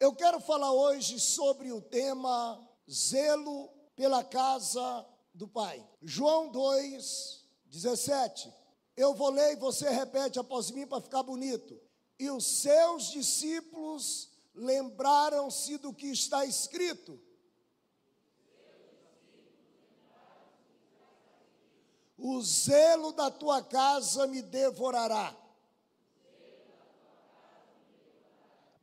Eu quero falar hoje sobre o tema zelo pela casa do Pai. João 2, 17. Eu vou ler e você repete após mim para ficar bonito. E os seus discípulos lembraram-se do que está escrito. O zelo da tua casa me devorará.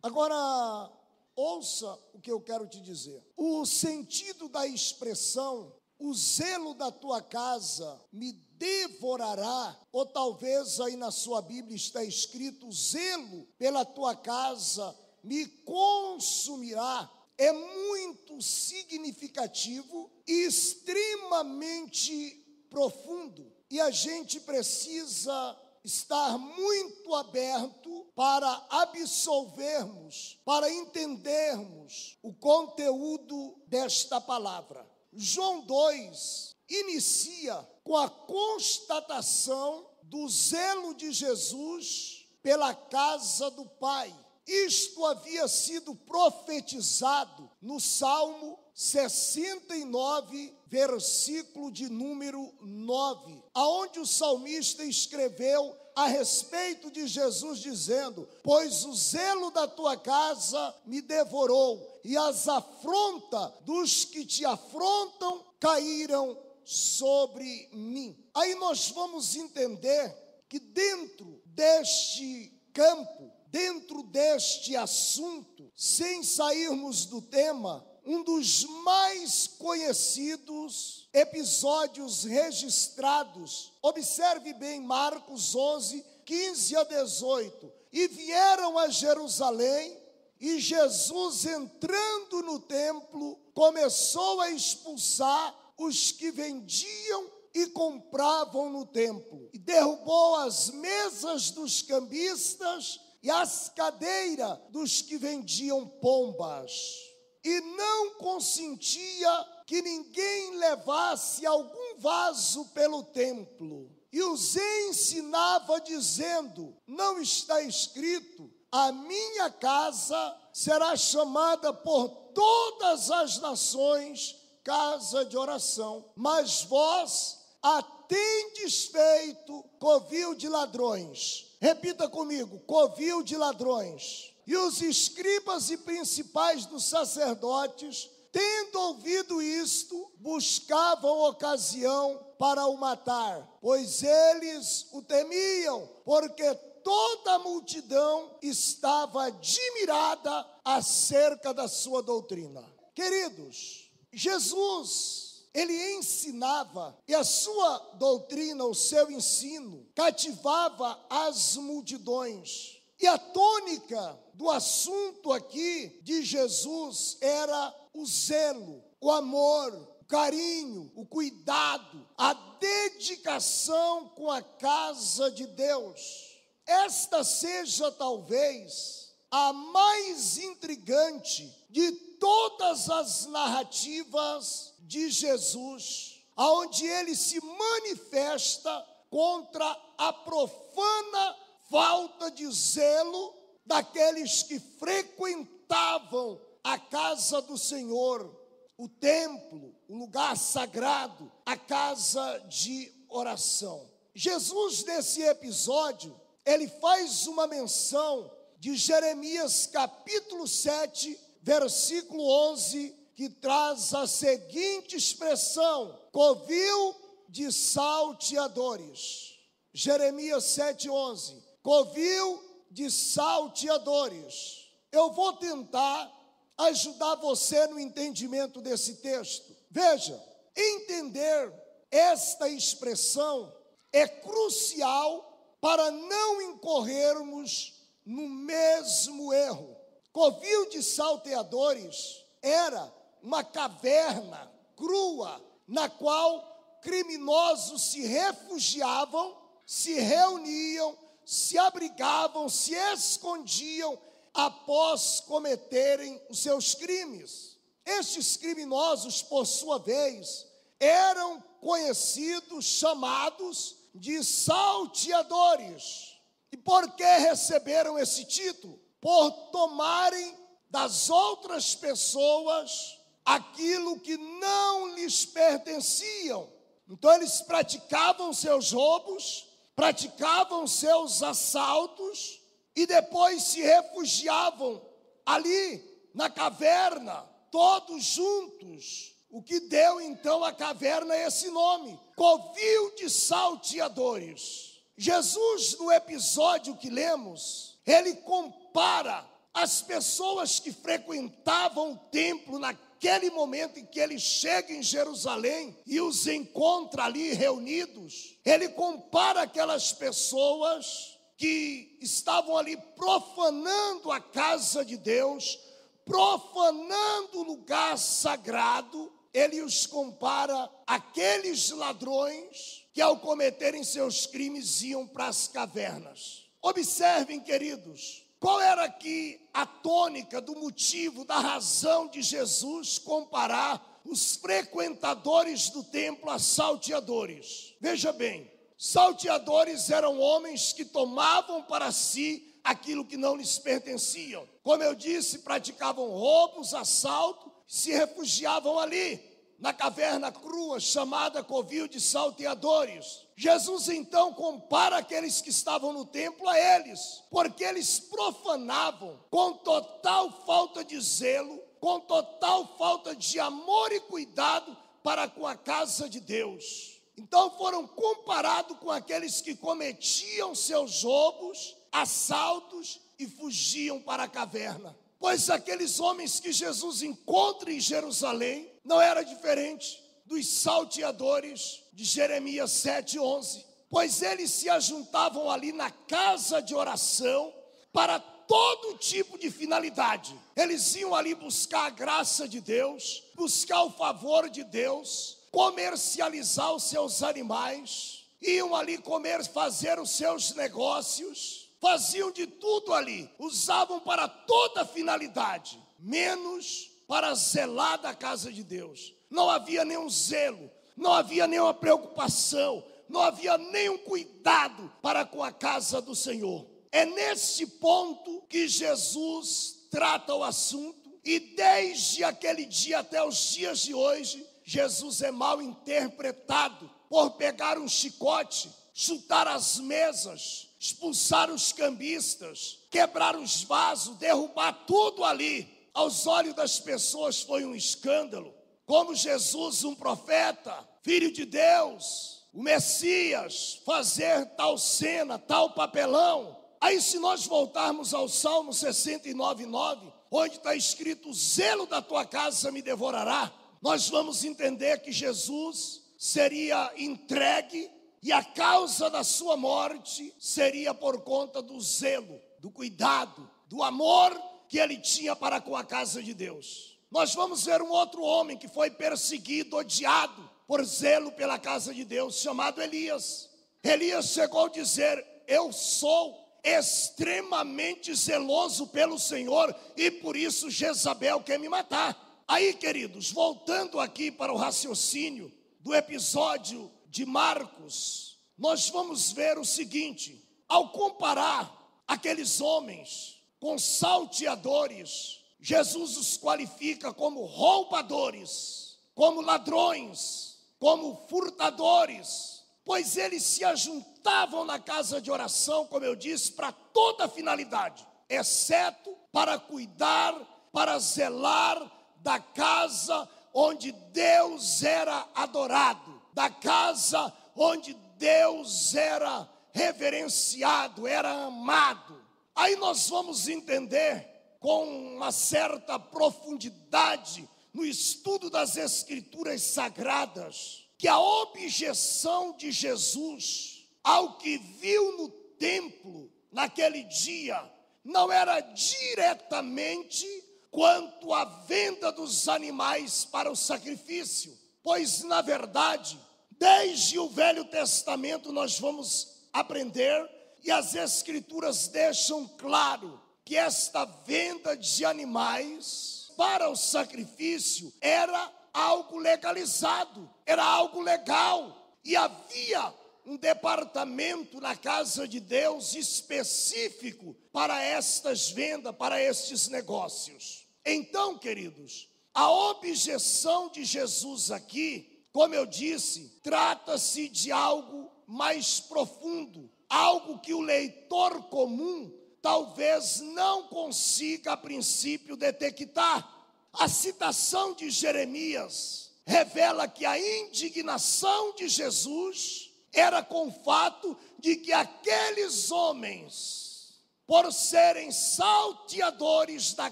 Agora, ouça o que eu quero te dizer. O sentido da expressão, o zelo da tua casa me devorará, ou talvez aí na sua Bíblia está escrito: zelo pela tua casa me consumirá. É muito significativo e extremamente profundo. E a gente precisa estar muito aberto para absolvermos, para entendermos o conteúdo desta palavra. João 2 inicia com a constatação do zelo de Jesus pela casa do Pai. Isto havia sido profetizado no Salmo 69, versículo de número 9, aonde o salmista escreveu a respeito de Jesus dizendo: "Pois o zelo da tua casa me devorou, e as afrontas dos que te afrontam caíram sobre mim". Aí nós vamos entender que dentro deste campo, dentro deste assunto, sem sairmos do tema, um dos mais conhecidos episódios registrados. Observe bem Marcos 11, 15 a 18. E vieram a Jerusalém, e Jesus, entrando no templo, começou a expulsar os que vendiam e compravam no templo, e derrubou as mesas dos cambistas e as cadeiras dos que vendiam pombas e não consentia que ninguém levasse algum vaso pelo templo. E os ensinava dizendo: Não está escrito, a minha casa será chamada por todas as nações casa de oração, mas vós a tendes feito covil de ladrões. Repita comigo: covil de ladrões. E os escribas e principais dos sacerdotes, tendo ouvido isto, buscavam ocasião para o matar, pois eles o temiam, porque toda a multidão estava admirada acerca da sua doutrina. Queridos, Jesus, ele ensinava e a sua doutrina, o seu ensino, cativava as multidões. E a tônica do assunto aqui de Jesus era o zelo, o amor, o carinho, o cuidado, a dedicação com a casa de Deus. Esta seja talvez a mais intrigante de todas as narrativas de Jesus, aonde ele se manifesta contra a profana falta de zelo daqueles que frequentavam a casa do Senhor, o templo, o lugar sagrado, a casa de oração. Jesus, nesse episódio, ele faz uma menção de Jeremias capítulo 7, versículo 11, que traz a seguinte expressão: covil de salteadores. Jeremias 7,11. Covil de salteadores. Eu vou tentar ajudar você no entendimento desse texto. Veja, entender esta expressão é crucial para não incorrermos no mesmo erro. Covil de salteadores era uma caverna crua na qual criminosos se refugiavam, se reuniam se abrigavam, se escondiam após cometerem os seus crimes. Estes criminosos, por sua vez, eram conhecidos, chamados de salteadores. E por que receberam esse título? Por tomarem das outras pessoas aquilo que não lhes pertenciam. Então eles praticavam seus roubos, praticavam seus assaltos e depois se refugiavam ali na caverna, todos juntos. O que deu então à caverna esse nome: Covil de Salteadores. Jesus, no episódio que lemos, ele compara as pessoas que frequentavam o templo naquele momento em que ele chega em Jerusalém e os encontra ali reunidos. Ele compara aquelas pessoas que estavam ali profanando a casa de Deus, profanando o lugar sagrado, ele os compara àqueles ladrões que, ao cometerem seus crimes, iam para as cavernas. Observem, queridos, qual era aqui a tônica do motivo, da razão de Jesus comparar os frequentadores do templo a salteadores. Veja bem, salteadores eram homens que tomavam para si aquilo que não lhes pertenciam. Como eu disse, praticavam roubos, assalto, se refugiavam ali, na caverna crua chamada Covil de Salteadores. Jesus então compara aqueles que estavam no templo a eles, porque eles profanavam com total falta de zelo, com total falta de amor e cuidado para com a casa de Deus. Então foram comparados com aqueles que cometiam seus roubos, assaltos e fugiam para a caverna. Pois aqueles homens que Jesus encontra em Jerusalém não era diferente dos salteadores de Jeremias 7:11, pois eles se ajuntavam ali na casa de oração para todo tipo de finalidade. Eles iam ali buscar a graça de Deus, buscar o favor de Deus, comercializar os seus animais, iam ali comer, fazer os seus negócios faziam de tudo ali, usavam para toda finalidade, menos para zelar da casa de Deus. Não havia nenhum zelo, não havia nenhuma preocupação, não havia nenhum cuidado para com a casa do Senhor. É nesse ponto que Jesus trata o assunto, e desde aquele dia até os dias de hoje, Jesus é mal interpretado por pegar um chicote, chutar as mesas, expulsar os cambistas, quebrar os vasos, derrubar tudo ali. Aos olhos das pessoas foi um escândalo. Como Jesus, um profeta, filho de Deus, o Messias, fazer tal cena, tal papelão. Aí, se nós voltarmos ao Salmo 69, 9, onde está escrito: O zelo da tua casa me devorará, nós vamos entender que Jesus seria entregue e a causa da sua morte seria por conta do zelo, do cuidado, do amor que ele tinha para com a casa de Deus. Nós vamos ver um outro homem que foi perseguido, odiado por zelo pela casa de Deus, chamado Elias. Elias chegou a dizer: Eu sou extremamente zeloso pelo Senhor e por isso Jezabel quer me matar. Aí, queridos, voltando aqui para o raciocínio do episódio de Marcos, nós vamos ver o seguinte: ao comparar aqueles homens com salteadores, Jesus os qualifica como roubadores, como ladrões, como furtadores, pois eles se ajuntavam na casa de oração, como eu disse, para toda finalidade, exceto para cuidar, para zelar da casa onde Deus era adorado da casa onde Deus era reverenciado, era amado. Aí nós vamos entender com uma certa profundidade no estudo das Escrituras Sagradas que a objeção de Jesus ao que viu no templo naquele dia não era diretamente quanto à venda dos animais para o sacrifício, pois na verdade Desde o Velho Testamento nós vamos aprender e as Escrituras deixam claro que esta venda de animais para o sacrifício era algo legalizado, era algo legal e havia um departamento na casa de Deus específico para estas vendas, para estes negócios. Então, queridos, a objeção de Jesus aqui, como eu disse, trata-se de algo mais profundo, algo que o leitor comum talvez não consiga a princípio detectar. A citação de Jeremias revela que a indignação de Jesus era com o fato de que aqueles homens, por serem salteadores da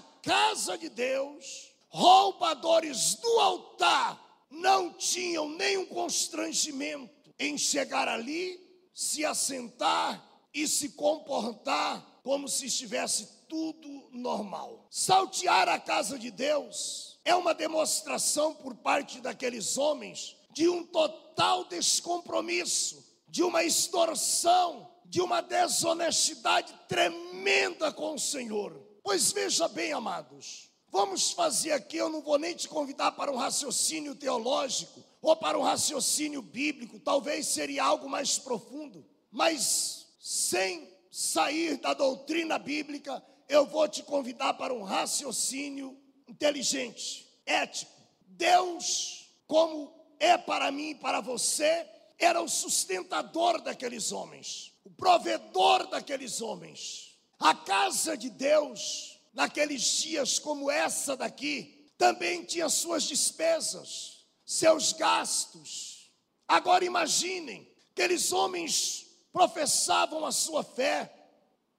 casa de Deus, roubadores do altar, não tinham nenhum constrangimento em chegar ali, se assentar e se comportar como se estivesse tudo normal. Saltear a casa de Deus é uma demonstração por parte daqueles homens de um total descompromisso, de uma extorsão, de uma desonestidade tremenda com o Senhor. Pois veja bem, amados, vamos fazer aqui, eu não vou nem te convidar para um raciocínio teológico ou para um raciocínio bíblico, talvez seria algo mais profundo, mas sem sair da doutrina bíblica, eu vou te convidar para um raciocínio inteligente, ético. Deus, como é para mim e para você, era o sustentador daqueles homens, o provedor daqueles homens. A casa de Deus, naqueles dias como essa daqui, também tinha suas despesas, seus gastos. Agora imaginem, aqueles homens professavam a sua fé,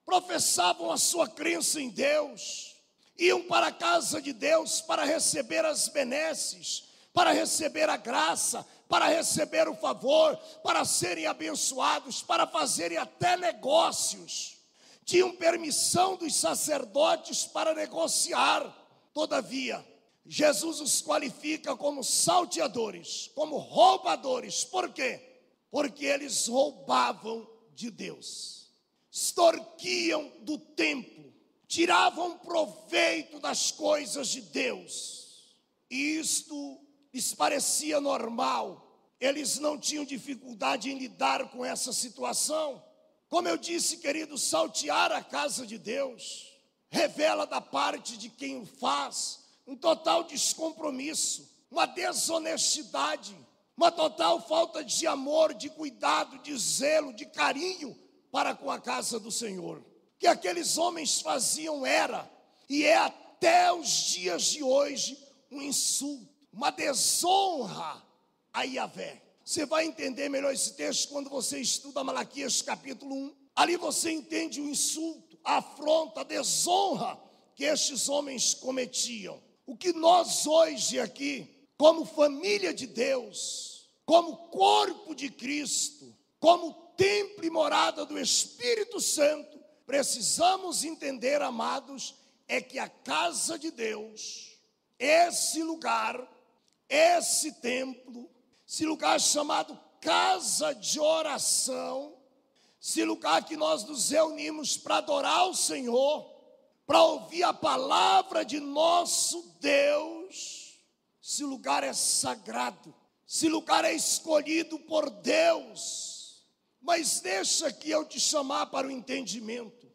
professavam a sua crença em Deus, iam para a casa de Deus para receber as benesses, para receber a graça, para receber o favor, para serem abençoados, para fazerem até negócios. Tinham permissão dos sacerdotes para negociar. Todavia, Jesus os qualifica como salteadores, como roubadores. Por quê? Porque eles roubavam de Deus, extorquiam do templo, tiravam proveito das coisas de Deus. E isto lhes parecia normal, eles não tinham dificuldade em lidar com essa situação. Como eu disse, querido, saltear a casa de Deus revela da parte de quem o faz um total descompromisso, uma desonestidade, uma total falta de amor, de cuidado, de zelo, de carinho para com a casa do Senhor. Que aqueles homens faziam era e é até os dias de hoje um insulto uma desonra a Yahvé. Você vai entender melhor esse texto quando você estuda Malaquias capítulo 1. Ali você entende o insulto, a afronta, a desonra que estes homens cometiam. O que nós hoje aqui, como família de Deus, como corpo de Cristo, como templo e morada do Espírito Santo, precisamos entender, amados, é que a casa de Deus, esse lugar, esse templo, esse lugar chamado casa de oração, esse lugar que nós nos reunimos para adorar o Senhor, para ouvir a palavra de nosso Deus, esse lugar é sagrado, esse lugar é escolhido por Deus. Mas deixa que eu te chamar para o entendimento.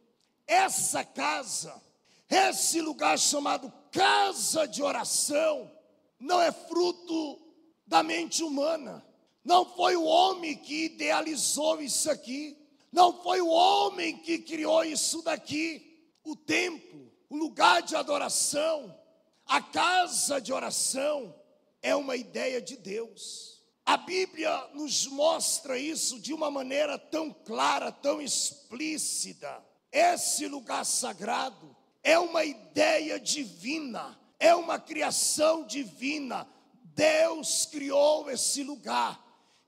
Essa casa, esse lugar chamado casa de oração, não é fruto da mente humana. Não foi o homem que idealizou isso aqui. Não foi o homem que criou isso daqui. O templo, o lugar de adoração, a casa de oração é uma ideia de Deus. A Bíblia nos mostra isso de uma maneira tão clara, tão explícita. Esse lugar sagrado é uma ideia divina é uma criação divina. Deus criou esse lugar.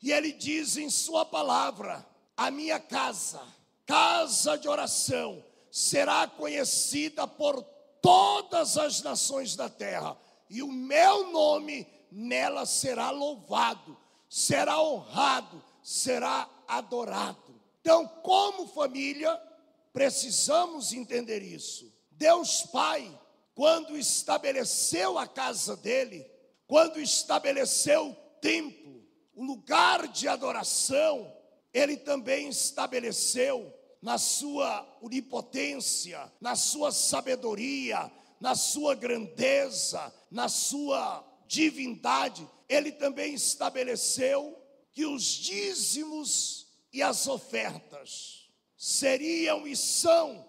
E ele diz em sua palavra: A minha casa, casa de oração, será conhecida por todas as nações da terra, e o meu nome nela será louvado, será honrado, será adorado. Então, como família, precisamos entender isso. Deus Pai quando estabeleceu a casa dele, quando estabeleceu o templo, o lugar de adoração, ele também estabeleceu na sua onipotência, na sua sabedoria, na sua grandeza, na sua divindade, ele também estabeleceu que os dízimos e as ofertas seriam e são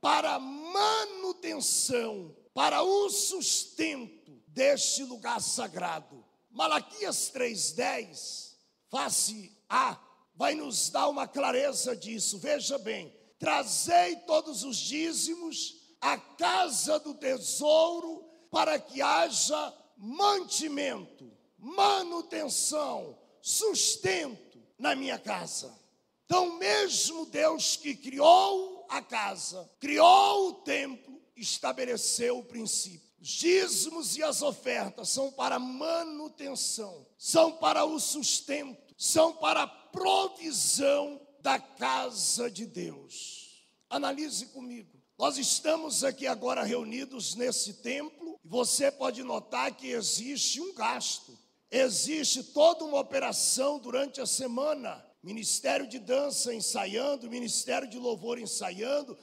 para manutenção, para o sustento deste lugar sagrado. Malaquias 3:10, face A, vai nos dar uma clareza disso. Veja bem: trazei todos os dízimos à casa do tesouro para que haja mantimento, manutenção, sustento na minha casa. Então, mesmo Deus que criou a casa, criou o templo, estabeleceu o princípio. Os dízimos e as ofertas são para manutenção, são para o sustento, são para a provisão da casa de Deus. Analise comigo. Nós estamos aqui agora reunidos nesse templo, e você pode notar que existe um gasto, existe toda uma operação durante a semana. Ministério de dança ensaiando, Ministério de louvor ensaiando,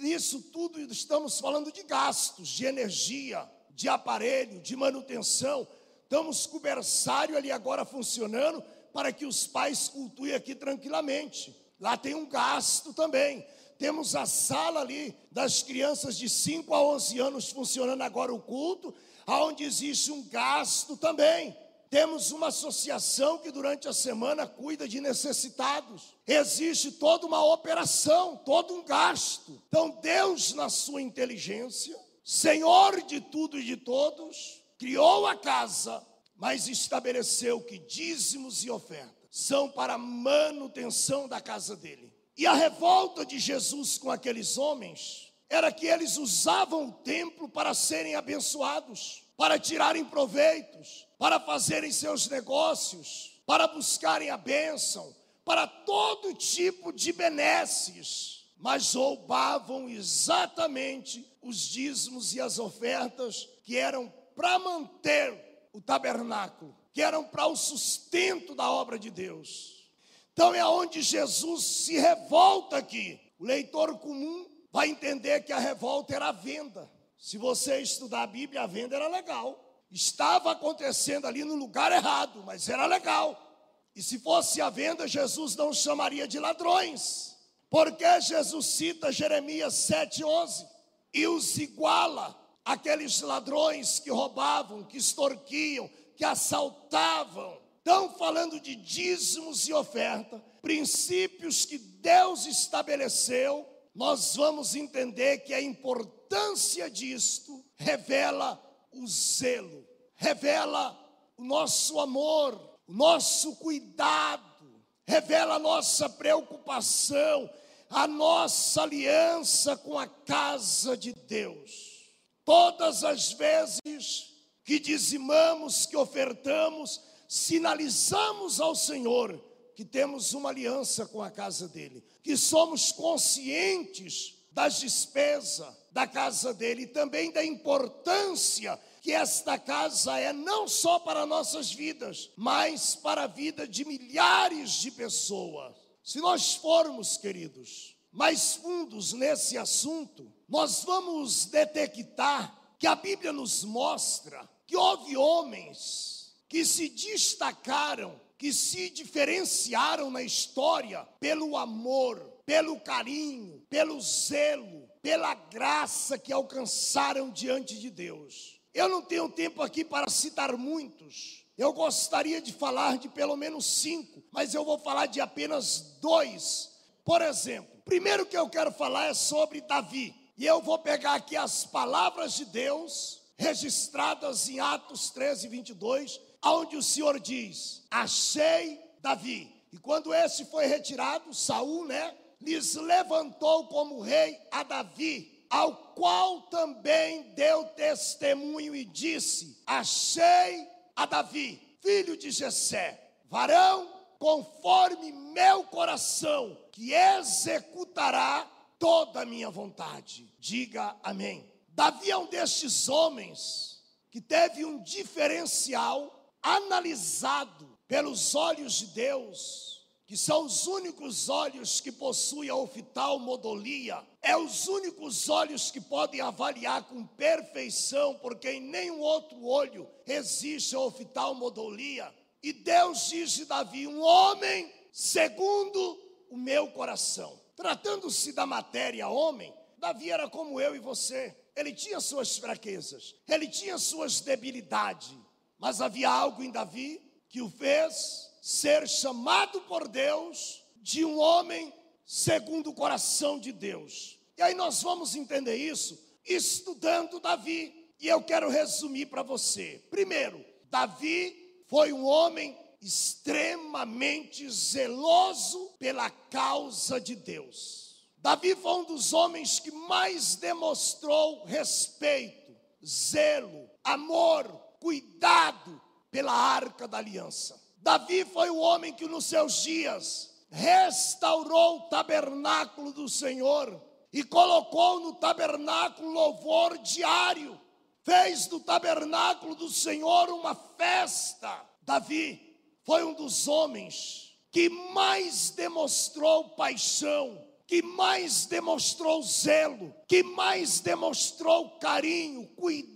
isso tudo estamos falando de gastos, de energia, de aparelho, de manutenção. Estamos com o berçário ali agora funcionando para que os pais cultuem aqui tranquilamente. Lá tem um gasto também. Temos a sala ali das crianças de 5 a 11 anos funcionando agora o culto, aonde existe um gasto também. Temos uma associação que durante a semana cuida de necessitados. Existe toda uma operação, todo um gasto. Então, Deus, na sua inteligência, Senhor de tudo e de todos, criou a casa, mas estabeleceu que dízimos e ofertas são para manutenção da casa dele. E a revolta de Jesus com aqueles homens era que eles usavam o templo para serem abençoados, para tirarem proveitos, para fazerem seus negócios, para buscarem a bênção, para todo tipo de benesses, mas roubavam exatamente os dízimos e as ofertas que eram para manter o tabernáculo, que eram para o sustento da obra de Deus. Então é onde Jesus se revolta aqui. O leitor comum vai entender que a revolta era a venda. Se você estudar a Bíblia, a venda era legal. Estava acontecendo ali no lugar errado, mas era legal. E se fosse a venda, Jesus não chamaria de ladrões. Porque Jesus cita Jeremias 7,11 e os iguala aqueles ladrões que roubavam, que extorquiam, que assaltavam estão falando de dízimos e oferta, princípios que Deus estabeleceu, nós vamos entender que a importância disto revela o zelo, revela o nosso amor, o nosso cuidado, revela a nossa preocupação, a nossa aliança com a casa de Deus. Todas as vezes que dizimamos, que ofertamos, sinalizamos ao Senhor que temos uma aliança com a casa dele, que somos conscientes das despesas da casa dele e também da importância que esta casa é não só para nossas vidas, mas para a vida de milhares de pessoas. Se nós formos, queridos, mais fundos nesse assunto, nós vamos detectar que a Bíblia nos mostra que houve homens que se destacaram, que se diferenciaram na história pelo amor, pelo carinho, pelo zelo, pela graça que alcançaram diante de Deus. Eu não tenho tempo aqui para citar muitos. Eu gostaria de falar de pelo menos cinco, mas eu vou falar de apenas dois. Por exemplo, primeiro que eu quero falar é sobre Davi. E eu vou pegar aqui as palavras de Deus registradas em Atos 13, 22, onde o Senhor diz: Achei Davi. E quando esse foi retirado, Saul, né, lhes levantou como rei a Davi, ao qual também deu testemunho e disse: Achei a Davi, filho de Jessé, varão conforme meu coração, que executará toda a minha vontade. Diga amém. Davi é um destes homens que teve um diferencial analisado pelos olhos de Deus, que são os únicos olhos que possuem a oftalmodolia, é os únicos olhos que podem avaliar com perfeição, porque em nenhum outro olho existe a oftalmodolia. E Deus diz de Davi: um homem segundo o meu coração. Tratando-se da matéria homem, Davi era como eu e você. Ele tinha suas fraquezas, ele tinha suas debilidades, mas havia algo em Davi que o fez ser chamado por Deus de um homem segundo o coração de Deus. E aí nós vamos entender isso estudando Davi. E eu quero resumir para você. Primeiro, Davi foi um homem extremamente zeloso pela causa de Deus. Davi foi um dos homens que mais demonstrou respeito, zelo, amor, cuidado pela arca da aliança. Davi foi o homem que nos seus dias restaurou o tabernáculo do Senhor e colocou no tabernáculo louvor diário. Fez do tabernáculo do Senhor uma festa. Davi foi um dos homens que mais demonstrou paixão, que mais demonstrou zelo, que mais demonstrou carinho, cuidado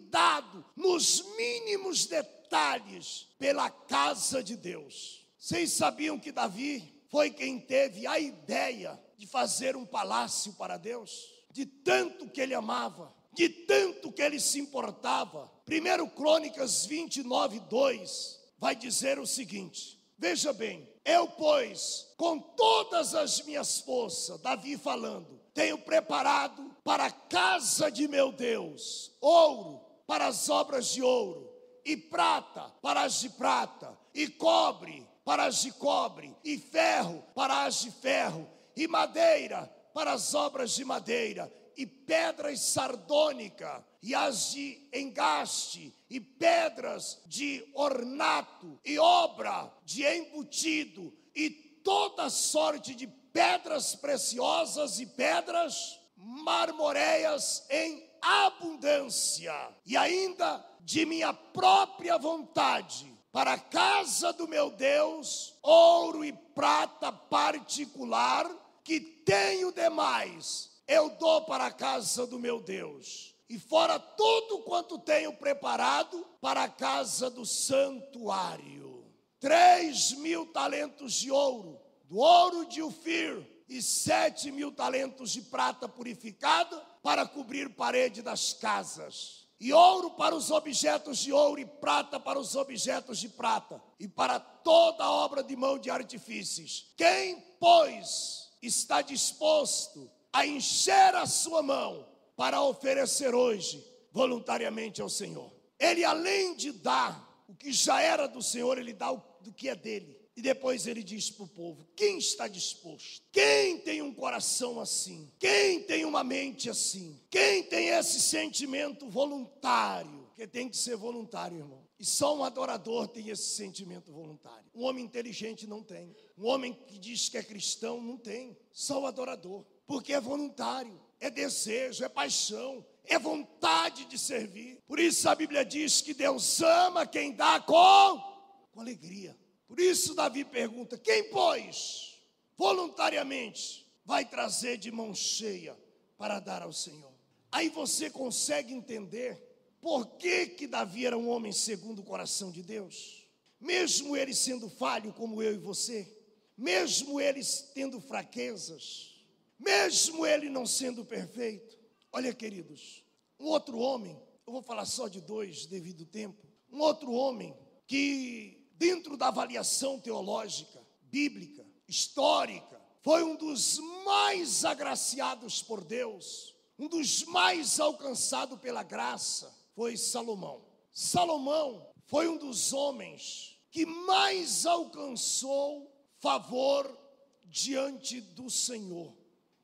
nos mínimos detalhes pela casa de Deus. Vocês sabiam que Davi foi quem teve a ideia de fazer um palácio para Deus? De tanto que ele amava, de tanto que ele se importava. Primeiro Crônicas 29, 2 vai dizer o seguinte: Veja bem, eu, pois, com todas as minhas forças, Davi falando, tenho preparado para a casa de meu Deus ouro para as obras de ouro e prata para as de prata, e cobre para as de cobre, e ferro para as de ferro, e madeira para as obras de madeira, e pedras sardônica, e as de engaste, e pedras de ornato, e obra de embutido, e toda sorte de pedras preciosas e pedras marmoreias em abundância, e ainda de minha própria vontade para a casa do meu Deus, ouro e prata particular, que tenho demais, eu dou para a casa do meu Deus. E fora tudo quanto tenho preparado para a casa do santuário. Três mil talentos de ouro, do ouro de Ufir, e sete mil talentos de prata purificada para cobrir parede das casas e ouro para os objetos de ouro, e prata para os objetos de prata, e para toda obra de mão de artifícios. Quem, pois, está disposto a encher a sua mão para oferecer hoje voluntariamente ao Senhor? Ele, além de dar o que já era do Senhor, ele dá o do que é dele. E depois ele diz para o povo: quem está disposto? Quem tem um coração assim? Quem tem uma mente assim? Quem tem esse sentimento voluntário? Que tem que ser voluntário, irmão. E só um adorador tem esse sentimento voluntário. Um homem inteligente não tem. Um homem que diz que é cristão não tem. Só o adorador. Porque é voluntário, é desejo, é paixão, é vontade de servir. Por isso a Bíblia diz que Deus ama quem dá com, com alegria. Por isso, Davi pergunta: quem, pois, voluntariamente vai trazer de mão cheia para dar ao Senhor? Aí você consegue entender por que, que Davi era um homem segundo o coração de Deus, mesmo ele sendo falho como eu e você, mesmo ele tendo fraquezas, mesmo ele não sendo perfeito. Olha, queridos, um outro homem, eu vou falar só de dois devido ao tempo, um outro homem que dentro da avaliação teológica, bíblica, histórica, foi um dos mais agraciados por Deus, um dos mais alcançados pela graça, foi Salomão. Salomão foi um dos homens que mais alcançou favor diante do Senhor.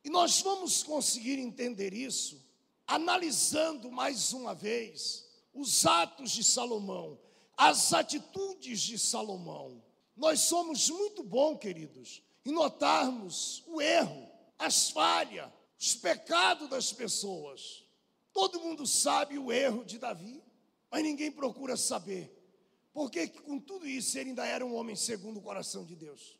E nós vamos conseguir entender isso analisando mais uma vez os atos de Salomão, as atitudes de Salomão. Nós somos muito bons, queridos, em notarmos o erro, as falhas, os pecados das pessoas. Todo mundo sabe o erro de Davi, mas ninguém procura saber. Porque com tudo isso ele ainda era um homem segundo o coração de Deus.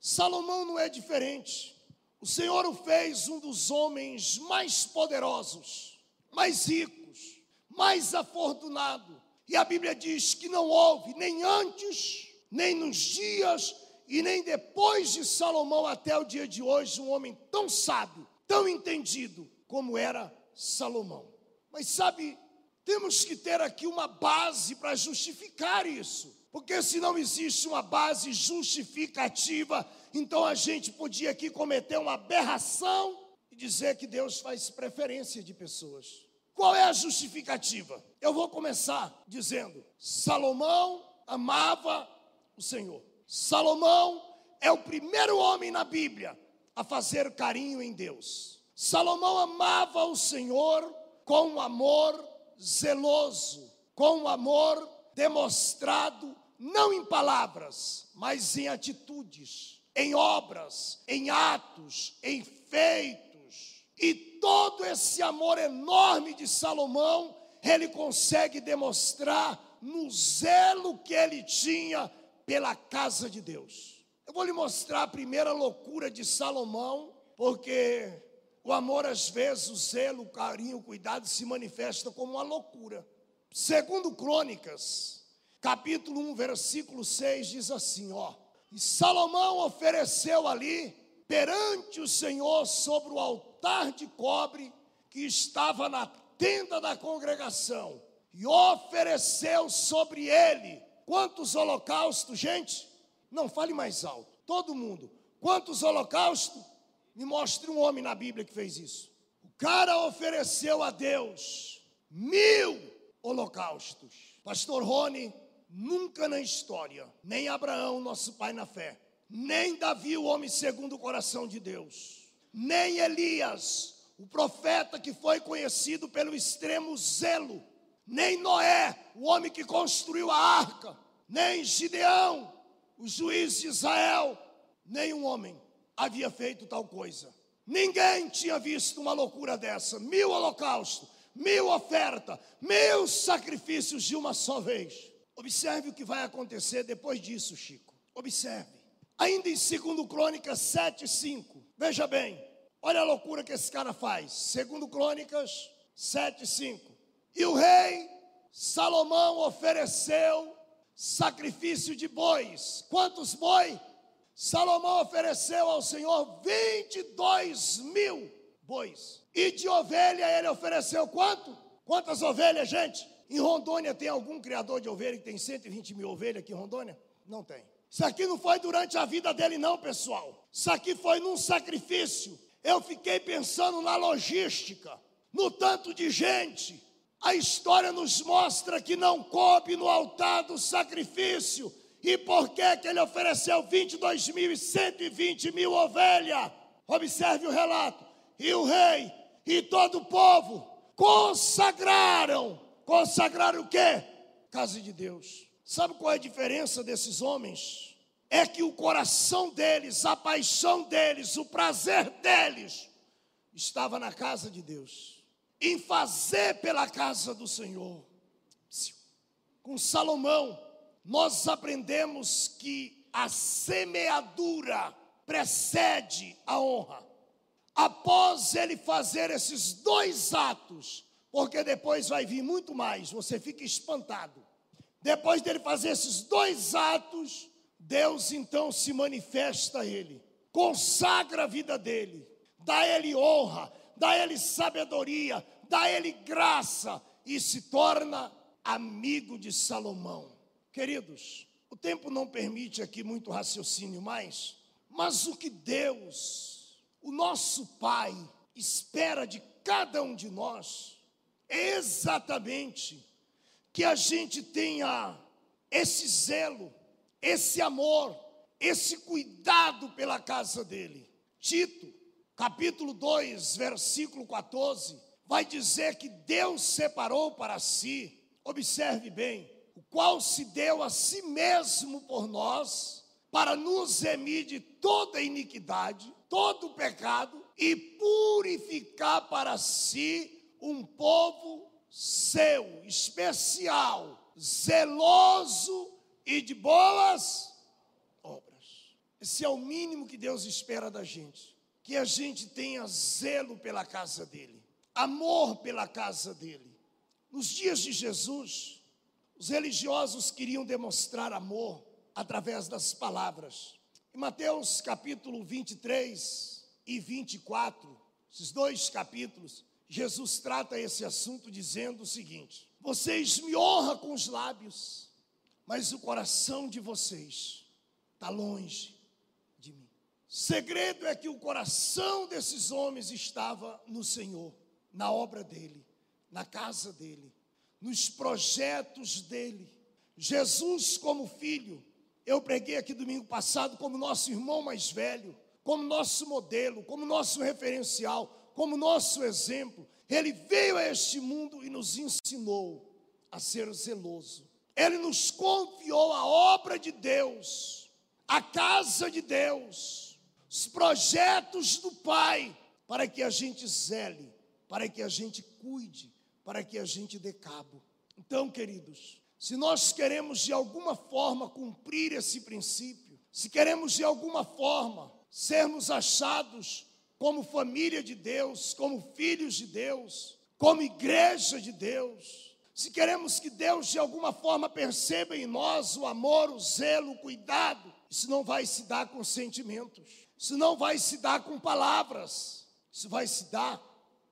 Salomão não é diferente. O Senhor o fez um dos homens mais poderosos, mais ricos, mais afortunado. E a Bíblia diz que não houve nem antes, nem nos dias e nem depois de Salomão até o dia de hoje um homem tão sábio, tão entendido como era Salomão. Mas sabe, temos que ter aqui uma base para justificar isso. Porque se não existe uma base justificativa, então a gente podia aqui cometer uma aberração e dizer que Deus faz preferência de pessoas. Qual é a justificativa? Eu vou começar dizendo: Salomão amava o Senhor. Salomão é o primeiro homem na Bíblia a fazer carinho em Deus. Salomão amava o Senhor com um amor zeloso, com um amor demonstrado não em palavras, mas em atitudes, em obras, em atos, em feitos. E todo esse amor enorme de Salomão, ele consegue demonstrar no zelo que ele tinha pela casa de Deus. Eu vou lhe mostrar a primeira loucura de Salomão, porque o amor, às vezes, o zelo, o carinho, o cuidado se manifesta como uma loucura. Segundo Crônicas, capítulo 1, versículo 6 diz assim, ó: E Salomão ofereceu ali perante o Senhor sobre o altar de cobre que estava na tenda da congregação, e ofereceu sobre ele quantos holocaustos, gente? Não fale mais alto. Todo mundo. Quantos holocaustos? Me mostre um homem na Bíblia que fez isso. O cara ofereceu a Deus mil holocaustos. Pastor Rony Nunca na história, nem Abraão, nosso pai na fé, nem Davi, o homem segundo o coração de Deus, nem Elias, o profeta que foi conhecido pelo extremo zelo, nem Noé, o homem que construiu a arca, nem Gideão, o juiz de Israel, nenhum homem havia feito tal coisa. Ninguém tinha visto uma loucura dessa. Mil holocaustos, mil ofertas, mil sacrifícios de uma só vez. Observe o que vai acontecer depois disso, Chico. Observe. Ainda em 2 Crônicas 7, 5. Veja bem. Olha a loucura que esse cara faz. 2 Crônicas 7, 5. E o rei Salomão ofereceu sacrifício de bois. Quantos bois? Salomão ofereceu ao Senhor 22 mil bois. E de ovelha ele ofereceu quanto? Quantas ovelhas, gente? Em Rondônia tem algum criador de ovelha que tem 120 mil ovelhas aqui em Rondônia? Não tem. Isso aqui não foi durante a vida dele, não, pessoal. Isso aqui foi num sacrifício. Eu fiquei pensando na logística, no tanto de gente. A história nos mostra que não coube no altar do sacrifício. E por que, que ele ofereceu 22 mil e 120 mil ovelhas? Observe o relato. E o rei e todo o povo consagraram Consagrar o quê? Casa de Deus. Sabe qual é a diferença desses homens? É que o coração deles, a paixão deles, o prazer deles estava na casa de Deus, em fazer pela casa do Senhor. Com Salomão, nós aprendemos que a semeadura precede a honra. Após ele fazer esses dois atos, porque depois vai vir muito mais, você fica espantado. Depois dele fazer esses dois atos, Deus então se manifesta a ele, consagra a vida dele, dá a ele honra, dá a ele sabedoria, dá a ele graça e se torna amigo de Salomão. Queridos, o tempo não permite aqui muito raciocínio mais, mas o que Deus, o nosso Pai, espera de cada um de nós exatamente que a gente tenha esse zelo, esse amor, esse cuidado pela casa dele. Tito, capítulo 2, versículo 14, vai dizer que Deus separou para si, observe bem, o qual se deu a si mesmo por nós, para nos remir de toda iniquidade, todo pecado e purificar para si um povo seu, especial, zeloso e de boas obras. Esse é o mínimo que Deus espera da gente. Que a gente tenha zelo pela casa dele, amor pela casa dele. Nos dias de Jesus, os religiosos queriam demonstrar amor através das palavras. Em Mateus capítulo 23 e 24, esses dois capítulos, Jesus trata esse assunto dizendo o seguinte: Vocês me honram com os lábios, mas o coração de vocês está longe de mim. Segredo é que o coração desses homens estava no Senhor, na obra dele, na casa dele, nos projetos dele. Jesus, como filho, eu preguei aqui domingo passado como nosso irmão mais velho, como nosso modelo, como nosso referencial, como nosso exemplo. Ele veio a este mundo e nos ensinou a ser zeloso. Ele nos confiou a obra de Deus, a casa de Deus, os projetos do Pai, para que a gente zele, para que a gente cuide, para que a gente dê cabo. Então, queridos, se nós queremos de alguma forma cumprir esse princípio, se queremos de alguma forma sermos achados como família de Deus, como filhos de Deus, como igreja de Deus, se queremos que Deus de alguma forma perceba em nós o amor, o zelo, o cuidado, isso não vai se dar com sentimentos, isso não vai se dar com palavras, isso vai se dar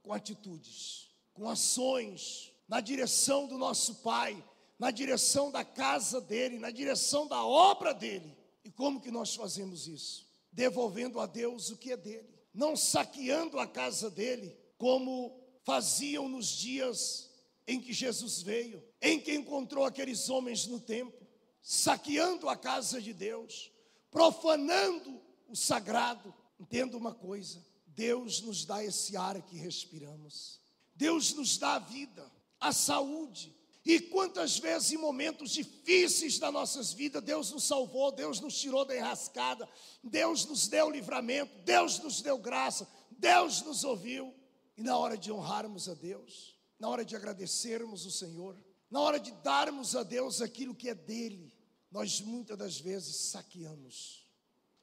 com atitudes, com ações, na direção do nosso Pai, na direção da casa dele, na direção da obra dele. E como que nós fazemos isso? Devolvendo a Deus o que é dele, não saqueando a casa dele, como faziam nos dias em que Jesus veio, em que encontrou aqueles homens no templo, saqueando a casa de Deus, profanando o sagrado. Entenda uma coisa: Deus nos dá esse ar que respiramos, Deus nos dá a vida, a saúde, e quantas vezes em momentos difíceis das nossas vidas, Deus nos salvou, Deus nos tirou da enrascada, Deus nos deu livramento, Deus nos deu graça, Deus nos ouviu. E na hora de honrarmos a Deus, na hora de agradecermos o Senhor, na hora de darmos a Deus aquilo que é dele, nós muitas das vezes saqueamos.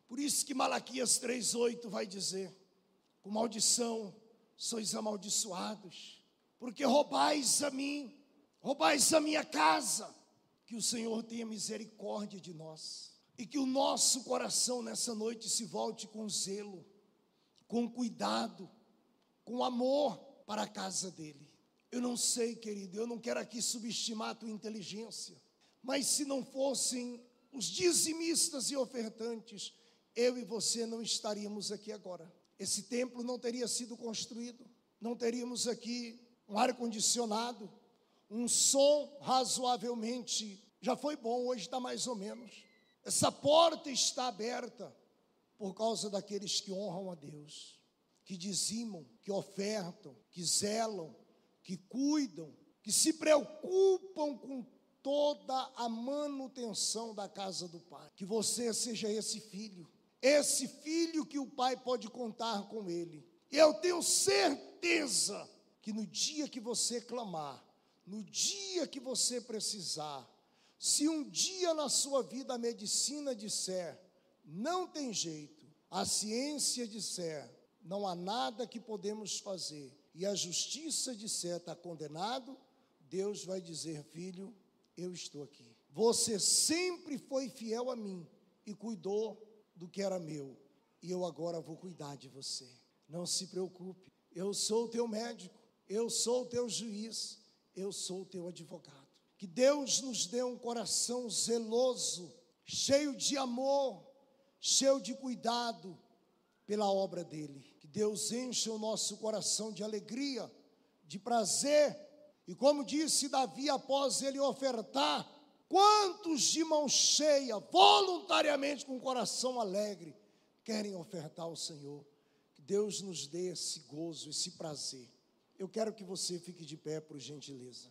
Por isso que Malaquias 3,8 vai dizer: com maldição sois amaldiçoados, porque roubais a mim roubais a minha casa. Que o Senhor tenha misericórdia de nós e que o nosso coração nessa noite se volte com zelo, com cuidado, com amor para a casa dele. Eu não sei, querido, eu não quero aqui subestimar a tua inteligência, mas se não fossem os dizimistas e ofertantes, eu e você não estaríamos aqui agora. Esse templo não teria sido construído, não teríamos aqui um ar-condicionado, um som razoavelmente, já foi bom, hoje está mais ou menos. Essa porta está aberta por causa daqueles que honram a Deus, que dizimam, que ofertam, que zelam, que cuidam, que se preocupam com toda a manutenção da casa do Pai. Que você seja esse filho, esse filho que o Pai pode contar com ele. Eu tenho certeza que no dia que você clamar, no dia que você precisar, se um dia na sua vida a medicina disser, não tem jeito, a ciência disser, não há nada que podemos fazer, e a justiça disser, está condenado, Deus vai dizer, filho, eu estou aqui. Você sempre foi fiel a mim e cuidou do que era meu, e eu agora vou cuidar de você. Não se preocupe, eu sou o teu médico, eu sou o teu juiz, eu sou o teu advogado. Que Deus nos dê um coração zeloso, cheio de amor, cheio de cuidado pela obra dele. Que Deus encha o nosso coração de alegria, de prazer. E como disse Davi após ele ofertar, quantos de mão cheia, voluntariamente com coração alegre, querem ofertar ao Senhor? Que Deus nos dê esse gozo, esse prazer. Eu quero que você fique de pé, por gentileza.